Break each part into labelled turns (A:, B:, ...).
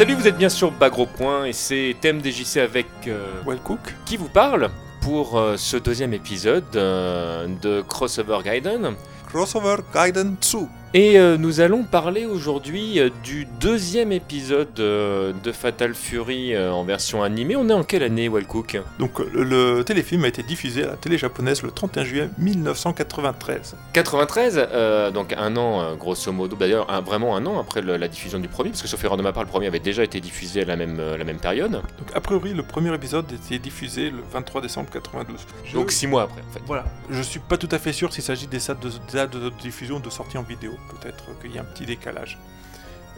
A: Salut, vous êtes bien sur Bagro Point et c'est Thème DJC avec euh,
B: Wellcook
A: qui vous parle pour euh, ce deuxième épisode euh, de Crossover Gaiden.
B: Crossover Gaiden 2.
A: Et euh, nous allons parler aujourd'hui euh, du deuxième épisode euh, de Fatal Fury en version animée. On est en quelle année, Wellcook
B: Donc le, téléfilm a été diffusé à la télé japonaise le 31 juillet 1993.
A: 93, euh, donc un an grosso modo, d'ailleurs un- vraiment un an après le- la diffusion du premier, parce que sauf erreur de ma part, le premier avait déjà été diffusé à la même, la même période,
B: Donc a priori le premier épisode était diffusé le 23 décembre 92. Je-
A: donc six mois après en fait.
B: voilà, je suis pas tout à fait sûr s'il s'agit des dates de, dates de diffusion ou de sortie en vidéo. Peut-être qu'il y a un petit décalage.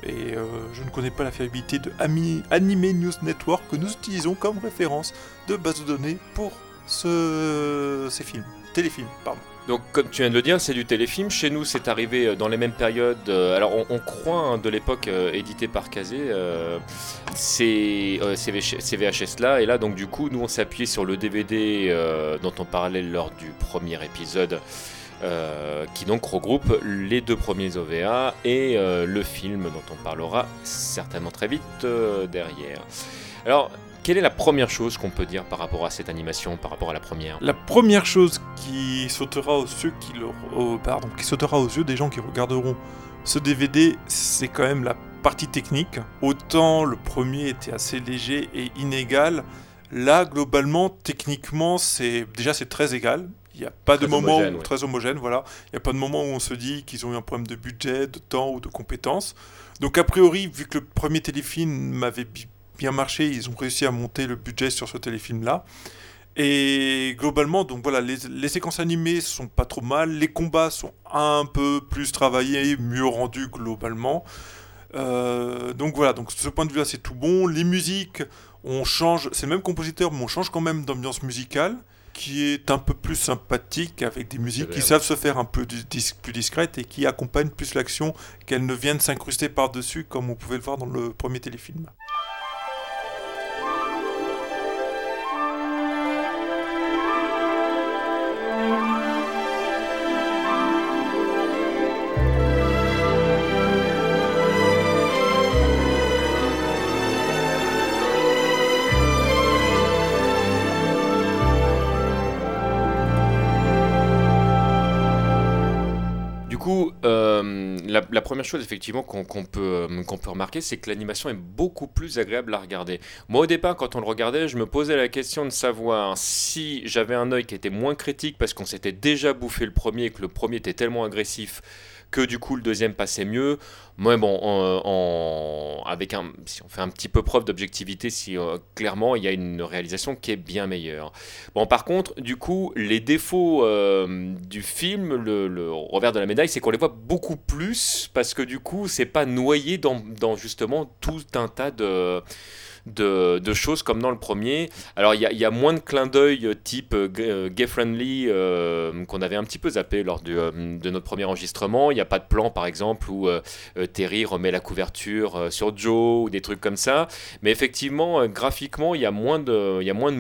B: Et euh, je ne connais pas la fiabilité de Ami- Anime News Network que nous utilisons comme référence de base de données pour ce- ces films. Téléfilms, pardon.
A: Donc, comme tu viens de le dire, c'est du téléfilm. Chez nous, c'est arrivé euh, dans les mêmes périodes. euh, alors, on, croit hein, de l'époque euh, édité par Kazé, ces, ces VH ces VHS-là. Et là, donc, du coup, nous, on s'est appuyé sur le DVD dont on parlait lors du premier épisode. Euh, qui donc regroupe les deux premiers OVA et euh, le film dont on parlera certainement très vite euh, derrière. Alors, quelle est la première chose qu'on peut dire par rapport à cette animation, par rapport à la première?
B: La première chose qui sautera aux yeux, qui, pardon, qui sautera aux yeux des gens qui regarderont ce DVD, c'est quand même la partie technique. Autant le premier était assez léger et inégal, là globalement, techniquement, c'est déjà c'est très égal. Il n'y a pas de moment
A: homogène,
B: où- très homogène, voilà. Il n'y a pas de moment où on se dit qu'ils ont eu un problème de budget, de temps ou de compétences. Donc a priori, vu que le premier téléfilm avait bi- bien marché, ils ont réussi à monter le budget sur ce téléfilm-là. Et globalement, donc voilà, les, les séquences animées sont pas trop mal, les combats sont un peu plus travaillés, mieux rendus globalement. Euh, donc voilà, donc de ce point de vue-là, c'est tout bon. Les musiques, on change, c'est le même compositeur, mais on change quand même d'ambiance musicale, qui est un peu plus sympathique, avec des musiques qui savent se faire un peu dis- plus discrètes et qui accompagnent plus l'action, qu'elles ne viennent s'incruster par-dessus, comme on pouvait le voir dans le premier téléfilm.
A: La, première chose effectivement euh, qu'on peut remarquer, c'est que l'animation est beaucoup plus agréable à regarder. Moi au départ, quand on le regardait, je me posais la question de savoir si j'avais un œil qui était moins critique parce qu'on s'était déjà bouffé le premier et que le premier était tellement agressif que du coup le deuxième passait mieux. Moi, bon, avec un, si on fait un petit peu preuve d'objectivité, si euh, clairement il y a une réalisation qui est bien meilleure. Bon, par contre, du coup, les défauts euh, du film, le, revers de la médaille, c'est qu'on les voit beaucoup plus parce que du coup, c'est pas noyé dans, dans justement tout un tas de. De, de choses comme dans le premier. Alors il y, a- moins de clins d'œil euh, type gay- gay-friendly qu'on avait un petit peu zappé lors du, euh, de notre premier enregistrement. Il n'y a pas de plan par exemple où Terry remet la couverture euh, sur Joe ou des trucs comme ça. Mais effectivement, euh, graphiquement, il y a moins de, il y a moins de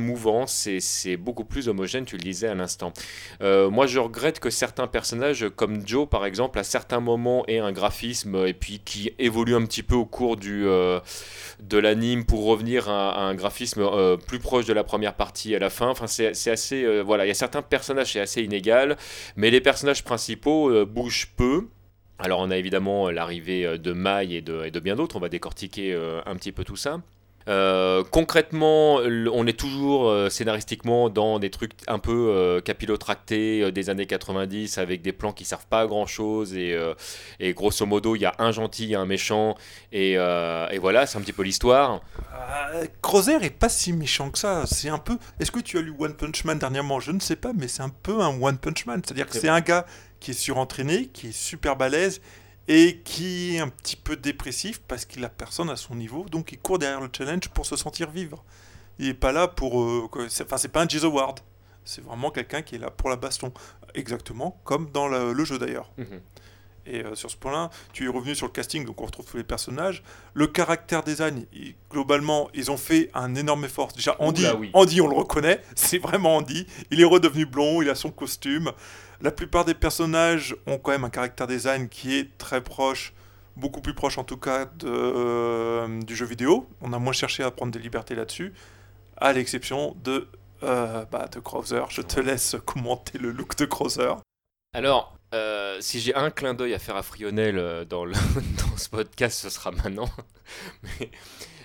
A: et c'est beaucoup plus homogène, tu le disais à l'instant. Euh, moi, je regrette que certains personnages, comme Joe par exemple, à certains moments aient un graphisme euh, et puis qui évolue un petit peu au cours du, euh, de l'anime pour revenir à, un graphisme euh, plus proche de la première partie à la fin. Enfin, c'est assez, euh, voilà, il y a certains personnages, c'est assez inégal, mais les personnages principaux euh, bougent peu. Alors on a évidemment euh, l'arrivée euh, de Mai et de, et de bien d'autres, on va décortiquer euh, un petit peu tout ça. Euh, concrètement, on est toujours euh, scénaristiquement dans des trucs un peu euh, capillotractés des années 90 avec des plans qui servent pas à grand chose et, et grosso modo il y a un gentil et un méchant et, et voilà c'est un petit peu l'histoire.
B: Crozer est pas si méchant que ça. C'est un peu. Est-ce que tu as lu One Punch Man dernièrement? Je ne sais pas, mais c'est un peu un One Punch Man. C'est-à-dire que
A: C'est
B: c'est un gars qui est surentraîné, qui est super balèze et qui est un petit peu dépressif parce qu'il a personne à son niveau, donc il court derrière le challenge pour se sentir vivre. Il est pas là pour. euh, c'est- Enfin, c'est pas un Jizz Award. C'est vraiment quelqu'un qui est là pour la baston. Exactement comme dans le, le jeu d'ailleurs.
A: Mhm.
B: Et euh, sur ce point-là, tu es revenu sur le casting, donc on retrouve tous les personnages. Le caractère design, globalement, ils ont fait un énorme effort. Déjà, Andy, Andy on le reconnaît, c'est vraiment Andy. Il est redevenu blond, il a son costume. La plupart des personnages ont quand même un caractère design qui est très proche, beaucoup plus proche en tout cas de, euh, du jeu vidéo. On a moins cherché à prendre des libertés là-dessus, à l'exception de, euh, bah, de Krauser. Je te laisse commenter le look de Krauser.
A: Alors, euh, si j'ai un clin d'œil à faire à Frionel euh, dans, le, dans ce podcast, ce sera maintenant.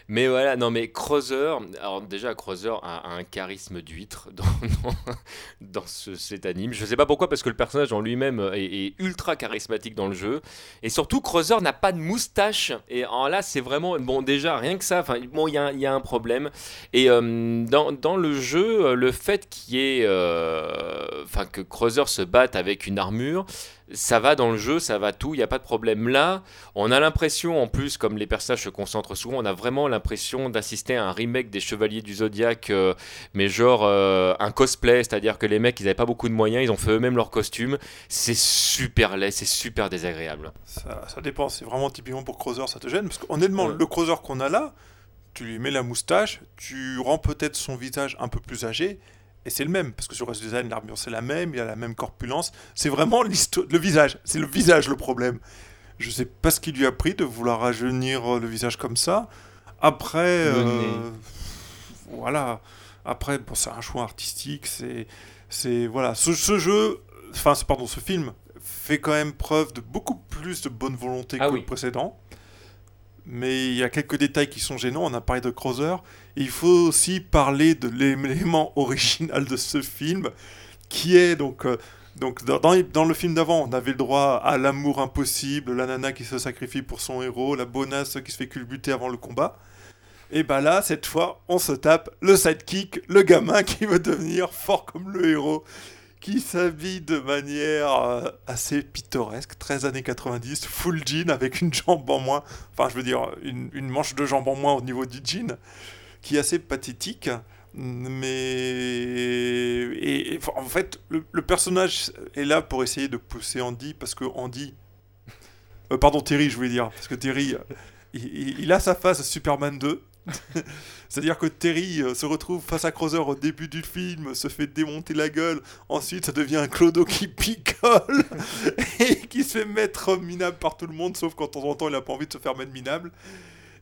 A: mais voilà, non, mais Creuser, alors déjà, Creuser a, un charisme d'huître dans, cet anime. Je sais pas pourquoi, parce que le personnage en lui-même est, ultra charismatique dans le jeu. Et surtout, Creuser n'a pas de moustache. Et en là, c'est vraiment. Bon, déjà, rien que ça, bon, il y a, un problème. Et euh, dans, le jeu, le fait qu'il y ait. Euh, enfin, que Creuser se batte avec une armure ça va dans le jeu, ça va tout, il n'y a pas de problème. Là, on a l'impression, en plus, comme les personnages se concentrent souvent, on a vraiment l'impression d'assister à un remake des Chevaliers du Zodiac, euh, mais genre euh, un cosplay, c'est-à-dire que les mecs, ils n'avaient pas beaucoup de moyens, ils ont fait eux-mêmes leur costume. C'est super laid, c'est super désagréable.
B: Ça, ça dépend, c'est vraiment typiquement pour Creuser, ça te gêne, parce qu'honnêtement, le Creuser qu'on a là, tu lui mets la moustache, tu rends peut-être son visage un peu plus âgé, et c'est le même, parce que sur le reste du design, l'armure c'est la même, il a la même corpulence. C'est vraiment le visage. C'est le visage le problème. Je sais pas ce qui lui a pris de vouloir rajeunir euh, le visage comme ça. Après, euh, voilà. Après, bon, c'est un choix artistique. C'est, c'est voilà. Ce, jeu, enfin, pardon, ce film fait quand même preuve de beaucoup plus de bonne volonté ah que le précédent mais il y a quelques détails qui sont gênants. On a parlé de Crowther. Il faut aussi parler de l'élément original de ce film, qui est donc. Euh, donc dans, dans, le film d'avant, on avait le droit à l'amour impossible, la nana qui se sacrifie pour son héros, la bonasse qui se fait culbuter avant le combat. Et bah là, cette fois, on se tape le sidekick, le gamin qui veut devenir fort comme le héros qui s'habille de manière euh, assez pittoresque, 13 années 90, full jean avec une jambe en moins, enfin je veux dire une, manche de jambe en moins au niveau du jean, qui est assez pathétique. Mais et, en fait, le, personnage est là pour essayer de pousser Andy parce que Andy, euh, pardon Terry, je voulais dire, parce que Terry, il, il a sa phase Superman 2 C'est-à-dire que Terry euh, se retrouve face à Crowther au début du film, se fait démonter la gueule, ensuite ça devient un clodo qui picole et qui se fait mettre minable par tout le monde, sauf quand de temps en temps il n'a pas envie de se faire mettre minable.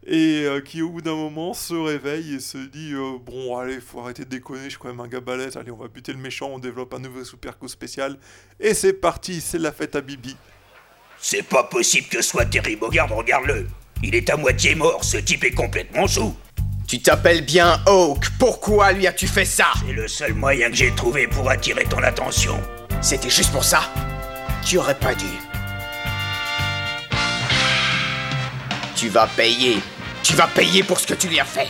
B: Et euh, qui au bout d'un moment se réveille et se dit euh, Bon, allez, faut arrêter de déconner, je suis quand même un gars balèze, allez, on va buter le méchant, on développe un nouveau super coup spécial. Et c'est parti, c'est la fête à Bibi.
C: C'est pas possible que ce soit Terry Bogard, regarde-le il est à moitié mort, ce type est complètement sous.
D: Tu t'appelles bien Hawk, pourquoi lui as-tu fait ça?
C: C'est le seul moyen que j'ai trouvé pour attirer ton attention.
D: C'était juste pour ça? Tu aurais pas dû. Tu vas payer. Tu vas payer pour ce que tu lui as fait.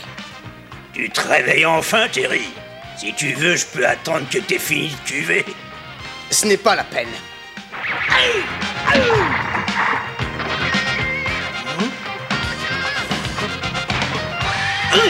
C: Tu te réveilles enfin, Terry Si tu veux, je peux attendre que t'aies fini de cuver.
D: Ce n'est pas la peine.
C: Il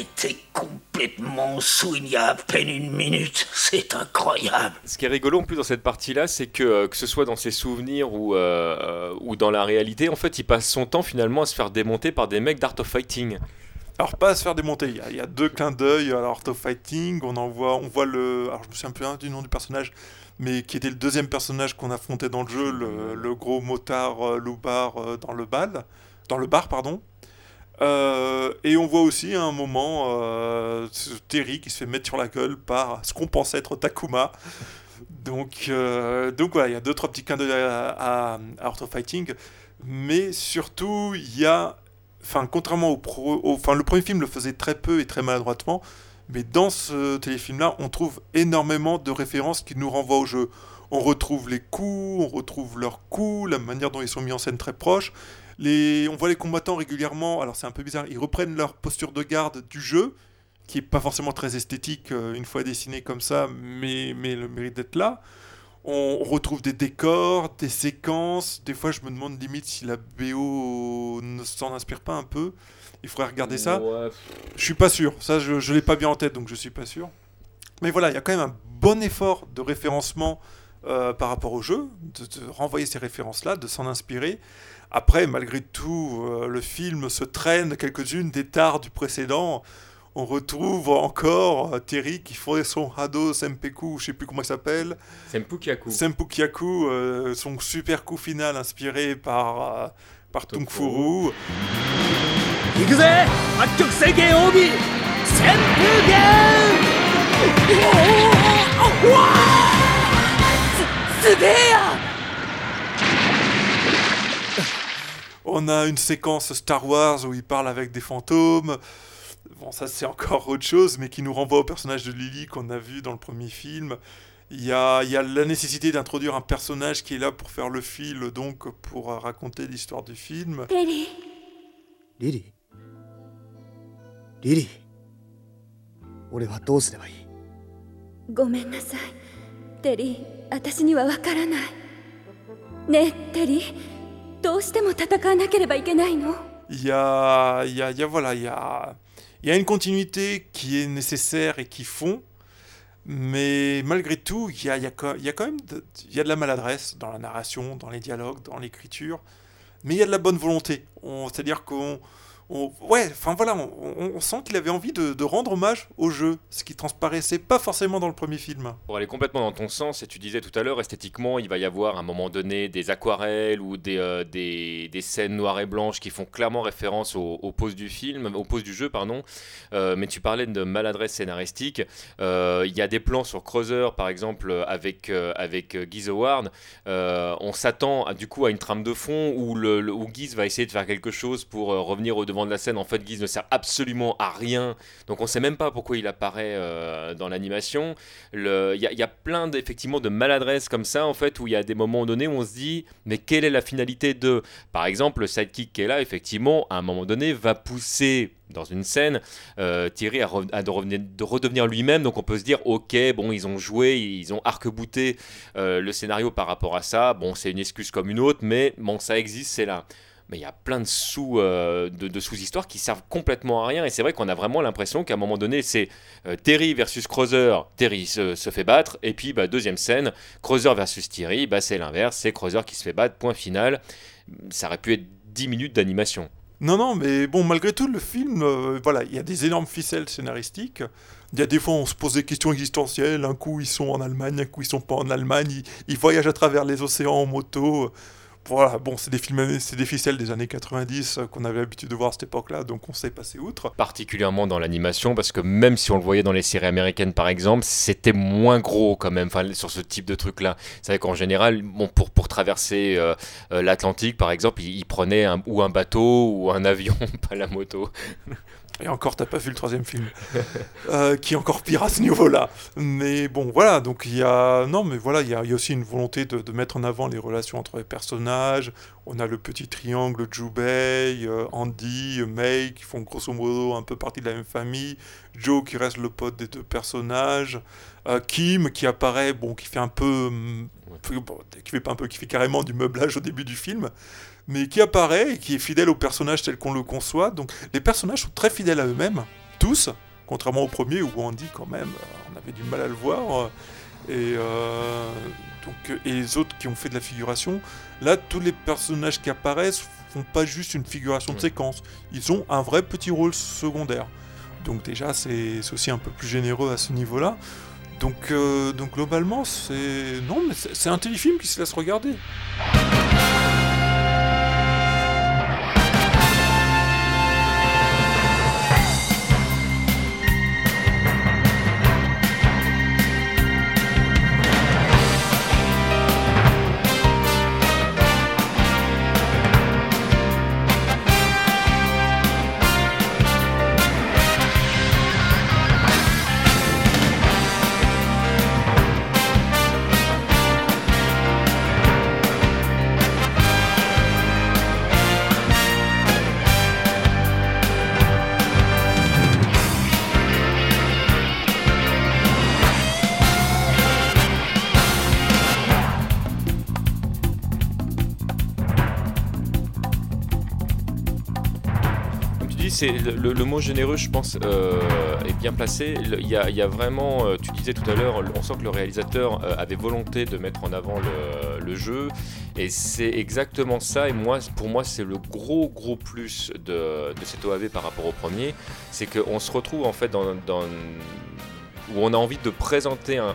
C: était complètement sous il y a à peine une minute. C'est incroyable.
A: Ce qui est rigolo en plus dans cette partie-là, c'est que euh, que ce soit dans ses souvenirs ou, euh, ou dans la réalité, en fait, il passe son temps finalement à se faire démonter par des mecs d'Art of Fighting.
B: Alors pas à se faire démonter, il y a, deux clins d'œil à Art of Fighting, on en voit, on voit le... Alors je me souviens plus du nom du personnage, mais qui était le deuxième personnage qu'on affrontait dans le jeu, le, gros motard euh, loupard euh, dans le bal, dans le bar, pardon. Euh, et on voit aussi à un moment Terry qui se fait mettre sur la gueule par ce qu'on pensait être Takuma. Donc, donc voilà, il y a deux trois petits clins d'œil à, Art of Fighting, mais surtout il y a, enfin contrairement au, pro, enfin le premier film le faisait très peu et très maladroitement. Mais dans ce téléfilm-là, on trouve énormément de références qui nous renvoient au jeu. On retrouve les coups, on retrouve leurs coups, la manière dont ils sont mis en scène très proche. On voit les combattants régulièrement, alors c'est un peu bizarre, ils reprennent leur posture de garde du jeu, qui est pas forcément très esthétique euh, une fois dessiné comme ça, mais, mais le mérite d'être là. On, retrouve des décors, des séquences. Des fois, je me demande limite si la BO ne s'en inspire pas un peu. Il faudrait regarder ça.
A: Ouais,
B: Je suis pas sûr. Ça, je, je l'ai pas bien en tête, donc je suis pas sûr. Mais voilà, il y a quand même un bon effort de référencement euh, par rapport au jeu, de, de renvoyer ces références-là, de s'en inspirer. Après, malgré tout, euh, le film se traîne quelques-unes des tares du précédent on retrouve encore euh, Terry qui fait son Hado Sempeku, je sais plus comment il s'appelle.
A: Sempukyaku.
B: Sempukyaku, euh, son super coup final inspiré par, euh, par Tung On a une séquence Star Wars où il parle avec des fantômes. Bon, ça c'est encore autre chose, mais qui nous renvoie au personnage de Lily qu'on a vu dans le premier film. Il y a, il y a la nécessité d'introduire un personnage qui est là pour faire le fil, donc pour raconter l'histoire du film.
E: Lily. Lily. Lily. 俺はどうすればいい
F: ごめんなさい、テリー。私にはわからない。ねえ、テリー。どうしても戦わなければいけないの
B: いやいやいや、voilà, il y a il y a une continuité qui est nécessaire et qui fond, mais malgré tout, il y a, quand- même de, de la maladresse dans la narration, dans les dialogues, dans l'écriture, mais il y a de la bonne volonté. On- C'est-à-dire qu'on, ouais, enfin voilà, on, sent qu'il avait envie de, rendre hommage au jeu, ce qui transparaissait pas forcément dans le premier film.
A: Pour aller complètement dans ton sens, et tu disais tout à l'heure, esthétiquement, il va y avoir à un moment donné des aquarelles ou des, euh, des, des scènes noires et blanches qui font clairement référence aux, aux du film, aux poses du jeu, pardon. Euh, mais tu parlais de maladresse scénaristique. Euh, Il y a des plans sur Creuser, par exemple, avec, avec Howard. On s'attend du coup à une trame de fond où, le, où Guise va essayer de faire quelque chose pour revenir au devant de la scène. En fait, Guise ne sert absolument à rien. Donc on sait même pas pourquoi il apparaît euh, dans l'animation. Il y, a- plein d'effectivement de maladresses comme ça en fait où il y a des moments donnés où on se dit mais quelle est la finalité de par exemple le sidekick qui est là effectivement à un moment donné va pousser dans une scène euh, Thierry à de, revenir- de redevenir lui-même donc on peut se dire ok bon ils ont joué ils ont arc-bouté euh, le scénario par rapport à ça bon c'est une excuse comme une autre mais bon ça existe c'est là mais il y a plein de sous euh, de, de sous-histoires qui servent complètement à rien et c'est vrai qu'on a vraiment l'impression qu'à un moment donné c'est euh, Terry versus Creuser, Terry se, se fait battre, et puis bah, deuxième scène, Creuser versus Terry, bah, c'est l'inverse, c'est Creuser qui se fait battre, point final. Ça aurait pu être 10 minutes d'animation.
B: Non, non, mais bon, malgré tout, le film, euh, voilà, il y a des énormes ficelles scénaristiques. Il y a des fois, on se pose des questions existentielles. Un coup, ils sont en Allemagne, un coup, ils sont pas en Allemagne. Ils, ils voyagent à travers les océans en moto. Voilà, bon, c'est des films, c'est des ficelles des années 90 euh, qu'on avait l'habitude de voir à cette époque-là, donc on sait passer outre.
A: Particulièrement dans l'animation, parce que même si on le voyait dans les séries américaines par exemple, c'était moins gros quand même, sur ce type de truc-là. C'est vrai qu'en général, bon, pour, pour traverser euh, euh, l'Atlantique par exemple, ils ils prenaient un- ou un bateau ou un avion, pas la moto.
B: Et encore, t'as pas vu le troisième film, Euh, qui est encore pire à ce niveau-là. Mais bon, voilà, donc il y a... Non, mais voilà, il y a, aussi une volonté de, mettre en avant les relations entre les personnages. On a le petit triangle Jubei, euh, Andy, May, qui font grosso modo un peu partie de la même famille. Joe, qui reste le pote des deux personnages. Euh, Kim, qui apparaît, bon, qui fait un peu... qui fait un peu, qui fait carrément du meublage au début du film mais qui apparaît et qui est fidèle au personnage tel qu'on le conçoit. Donc les personnages sont très fidèles à eux-mêmes, tous, contrairement au premier où Andy quand même, euh, on avait du mal à le voir. Et, euh, donc, euh, et les autres qui ont fait de la figuration, là tous les personnages qui apparaissent font pas juste une figuration de
A: Ouais.
B: séquence, ils ont un vrai petit rôle secondaire. Donc déjà c'est aussi un peu plus généreux à ce niveau-là. Donc, euh, donc globalement c'est... Non mais c'est un téléfilm qui se laisse regarder.
A: Le, mot généreux, je pense, euh, est bien placé. Il y a, vraiment, euh, tu disais tout à l'heure, on sent que le réalisateur euh, avait volonté de mettre en avant le, jeu, et c'est exactement ça. Et moi, pour moi, c'est le gros gros plus de, cet OAV par rapport au premier, c'est qu'on se retrouve en fait dans, où on a envie de présenter un,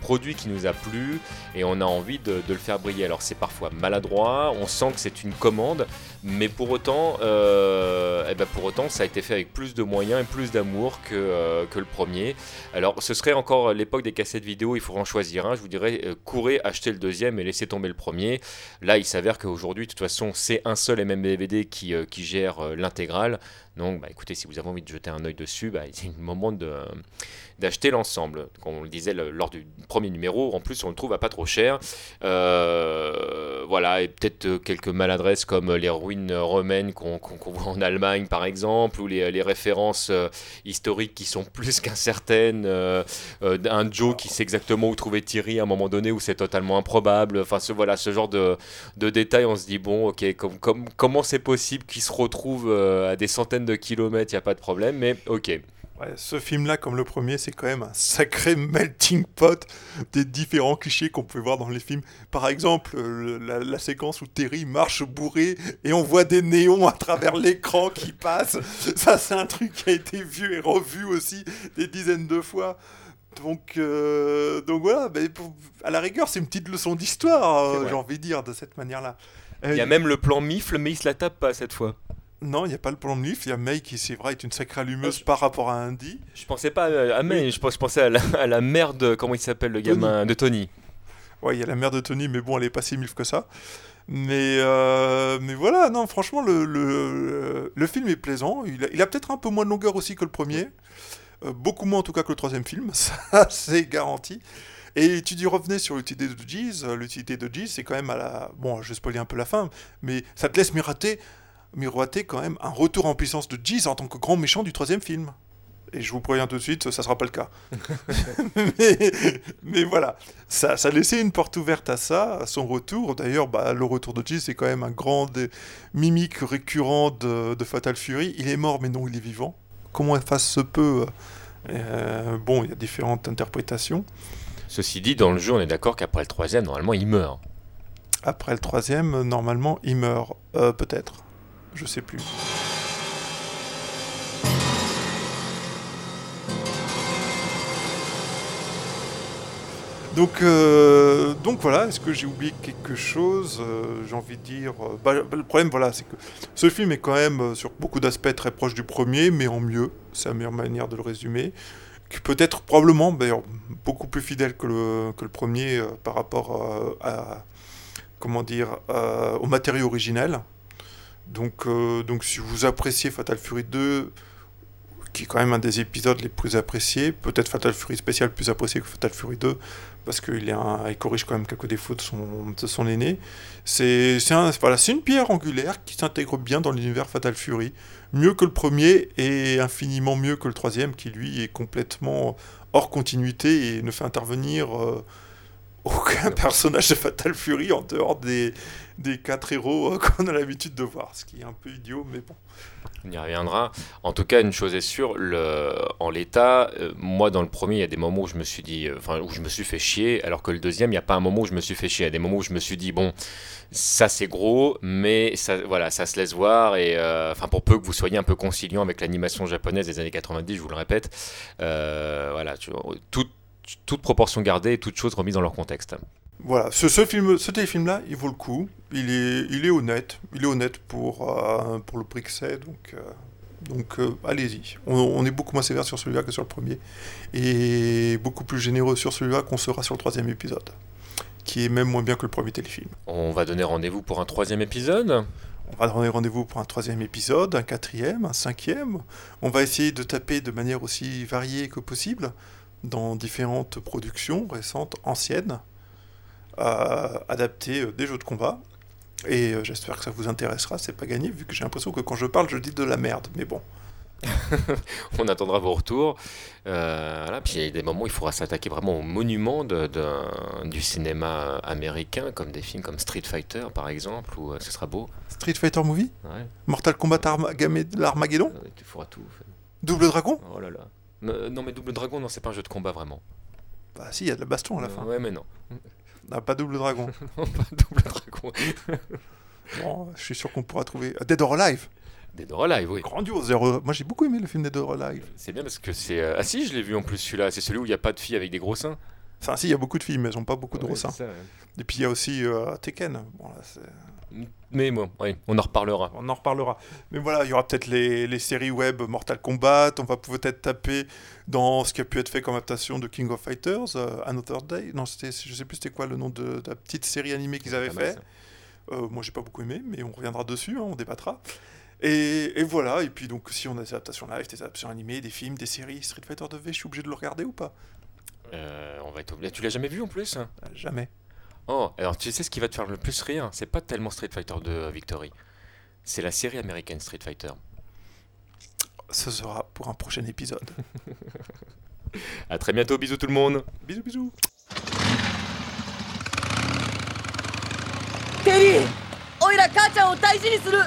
A: produit qui nous a plu et on a envie de le faire briller. Alors c'est parfois maladroit, on sent que c'est une commande, mais pour autant, euh, eh ben pour autant, ça a été fait avec plus de moyens et plus d'amour que, euh, que le premier. Alors, ce serait encore l'époque des cassettes vidéo, il faudrait en choisir un. Je vous dirais, euh, courez, achetez le deuxième et laissez tomber le premier. Là, il s'avère qu'aujourd'hui, de toute façon, c'est un seul et même DVD qui, qui gère l'intégrale. Donc, bah, écoutez, si vous avez envie de jeter un œil dessus, bah, c'est le moment d'acheter l'ensemble. Comme on le disait lors du premier numéro, en plus on le trouve à pas trop cher. Voilà, et peut-être quelques maladresses comme les ruines romaines qu'on voit en Allemagne par exemple, ou les, références euh, historiques qui sont plus qu'incertaines. Euh, euh, un Joe qui sait exactement où trouver Thierry à un moment donné où c'est totalement improbable. Enfin, ce, voilà, ce genre de, détails, on se dit, bon, ok, com- com- comment c'est possible qu'ils se retrouvent à des centaines de kilomètres, il n'y a pas de problème, mais ok.
B: Ouais, ce film-là, comme le premier, c'est quand même un sacré melting pot des différents clichés qu'on peut voir dans les films. Par exemple, euh, la, la séquence où Terry marche bourré et on voit des néons à travers l'écran qui passent. Ça, c'est un truc qui a été vu et revu aussi des dizaines de fois. Donc, euh, donc voilà, mais pour- à la rigueur, c'est une petite leçon d'histoire, euh, j'ai envie de dire, de cette manière-là.
A: Il y a même le plan mifle, mais il se la tape pas cette fois.
B: Non, il n'y a pas le plan de Leaf, il y a May qui, c'est vrai, est une sacrée allumeuse
A: Euh, je-
B: par rapport à Andy.
A: Je pensais pas à, à May, je, pensais à la, à la mère de, comment il s'appelle, le
B: Tony.
A: gamin de Tony.
B: Ouais, il y a la mère de Tony, mais bon, elle est pas si milf que ça. Mais, euh, mais voilà, non, franchement, le, le, le film est plaisant. Il a, peut-être un peu moins de longueur aussi que le premier. Euh, beaucoup moins en tout cas que le troisième film, ça c'est garanti. Et tu dis revenez sur l'utilité de Jeez. Euh, L'utilité de Jeez, c'est quand même à la. Bon, je vais spoiler un peu la fin, mais ça te laisse miroiter, miroiter quand même un retour en puissance de Jeez en tant que grand méchant du troisième film. Et je vous préviens tout de suite, ça sera pas le cas. mais, mais voilà, ça, ça laissait une porte ouverte à ça, à son retour. D'ailleurs, bah, le retour de Jeez, c'est quand même un grand des- mimique récurrent de, de Fatal Fury. Il est mort, mais non, il est vivant. Comment efface se peut euh, Bon, il y a différentes interprétations.
A: Ceci dit, dans le jeu, on est d'accord qu'après le troisième, normalement, il meurt.
B: Après le troisième, euh, normalement, il meurt. Euh, Peut-être. Je sais plus. Donc, euh, donc voilà, est-ce que j'ai oublié quelque chose Euh, J'ai envie de dire... euh, bah, bah, le problème, voilà, c'est que ce film est quand même, sur beaucoup d'aspects, très proche du premier, mais en mieux. C'est la meilleure manière de le résumer. Que peut-être, probablement, d'ailleurs, beaucoup plus fidèle que le, que le premier par rapport à comment dire, au matériau originel. Donc, euh, donc si vous appréciez Fatal Fury 2, qui est quand même un des épisodes les plus appréciés, peut-être Fatal Fury spécial plus apprécié que Fatal Fury 2, parce qu'il corrige quand même quelques défauts de son, de son aîné. C'est un- voilà, une pierre angulaire qui s'intègre bien dans l'univers Fatal Fury, mieux que le premier et infiniment mieux que le troisième, qui lui est complètement hors continuité et ne fait intervenir euh, aucun personnage de Fatal Fury en dehors des, des quatre héros euh, qu'on a l'habitude de voir, ce qui est un peu idiot, mais bon.
A: On y reviendra. En tout cas, une chose est sûre, le, en l'état, euh, moi dans le premier, il y a des moments où je me suis dit, euh, enfin où je me suis fait chier, alors que le deuxième, il n'y a pas un moment où je me suis fait chier. Il y a des moments où je me suis dit, bon, ça c'est gros, mais ça, voilà, ça se laisse voir. Et euh, enfin, pour peu que vous soyez un peu conciliant avec l'animation japonaise des années 90, je vous le répète, voilà, tu vois, toute, proportion gardée et toute chose remise dans leur contexte.
B: Voilà, ce, ce film, ce téléfilm-là, il vaut le coup. Il est, il est honnête. Il est honnête pour, euh, pour le prix que c'est. Donc, euh, donc euh, allez-y. On, on est beaucoup moins sévère sur celui-là que sur le premier. Et beaucoup plus généreux sur celui-là qu'on sera sur le troisième épisode. Qui est même moins bien que le premier téléfilm.
A: On va donner rendez-vous pour un troisième épisode?
B: On va donner rendez-vous pour un troisième épisode, un quatrième, un cinquième. On va essayer de taper de manière aussi variée que possible dans différentes productions récentes, anciennes, adaptées euh, des jeux de combat. Et euh, j'espère que ça vous intéressera, c'est pas gagné, vu que j'ai l'impression que quand je parle, je dis de la merde. Mais bon,
A: on attendra vos retours. Euh, voilà. Puis il y a des moments où il faudra s'attaquer vraiment aux monuments de, de- du cinéma américain, comme des films comme Street Fighter par exemple, où euh, ce sera beau.
B: Street Fighter Movie?
A: Ouais,
B: Mortal Kombat
A: euh, tu feras tout.
B: Double Dragon?
A: Oh là là. Euh, non mais Double Dragon, non, c'est pas un jeu de combat vraiment.
B: Bah si, il y a de la baston à la
A: Euh,
B: fin.
A: Ouais mais non.
B: Ah, pas Double Dragon.
A: Non, pas Double Dragon.
B: Bon, je suis sûr qu'on pourra trouver... Euh, Dead or Alive
A: Dead or Alive, oui.
B: Grandiose. Moi j'ai beaucoup aimé le film Dead or Alive.
A: C'est bien parce que c'est... euh, Ah si, je l'ai vu en plus celui-là. C'est celui où il n'y a pas de filles avec des gros seins.
B: Enfin si, il y a beaucoup de films, mais elles ont pas beaucoup de
A: Ouais,
B: gros seins.
A: ouais.
B: Et puis il y a aussi euh, Tekken. Bon, là, c'est-
A: Mais bon, oui, on en reparlera.
B: on en reparlera. Mais voilà, il y aura peut-être les, les séries web Mortal Kombat. On va peut-être taper dans ce qui a pu être fait comme adaptation de King of Fighters, euh, Another Day. Non, c'était, je sais plus c'était quoi le nom de, de la petite série animée qu'ils avaient fait. Euh, moi, j'ai pas beaucoup aimé, mais on reviendra dessus, hein, on débattra. Et, et voilà, et puis donc si on a des adaptations live, des adaptations animées, des films, des séries, Street Fighter 2V, je suis obligé de le regarder ou pas?
A: Euh, on va être obligé. Tu l'as jamais vu en plus hein?
B: Jamais.
A: Oh, alors tu sais ce qui va te faire le plus rire C'est pas tellement Street Fighter 2 euh, Victory. C'est la série américaine Street Fighter.
B: Ce sera pour un prochain épisode.
A: À très bientôt, bisous tout le monde
B: bisous, bisous.
E: テリーおいら母ちゃんを大事にする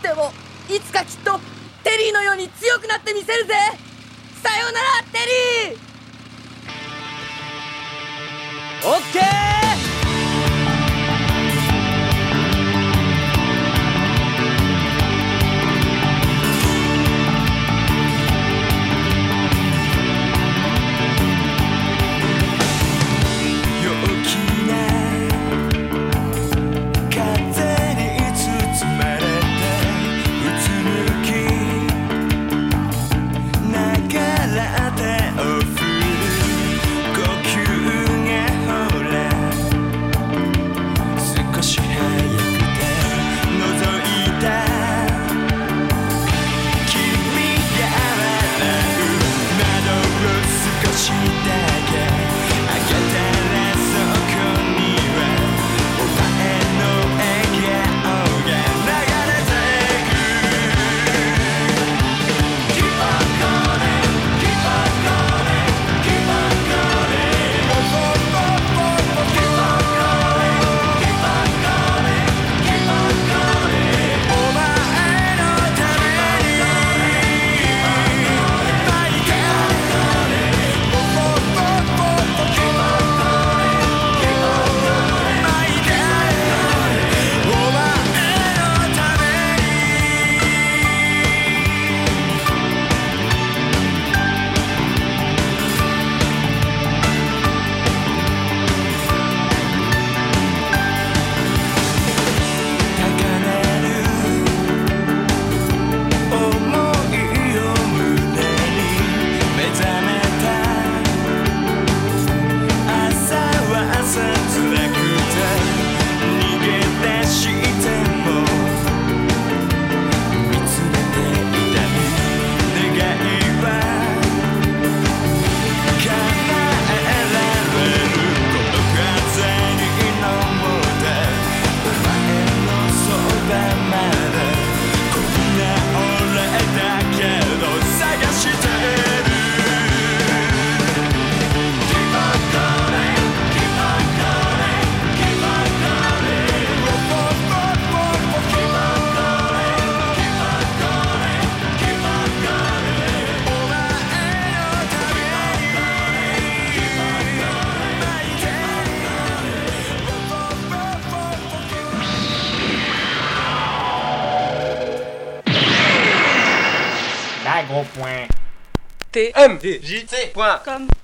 E: でもいつかきっとテリーのように強くなってみせるぜさようならテリーオッケー
G: 回
E: TMDJC.com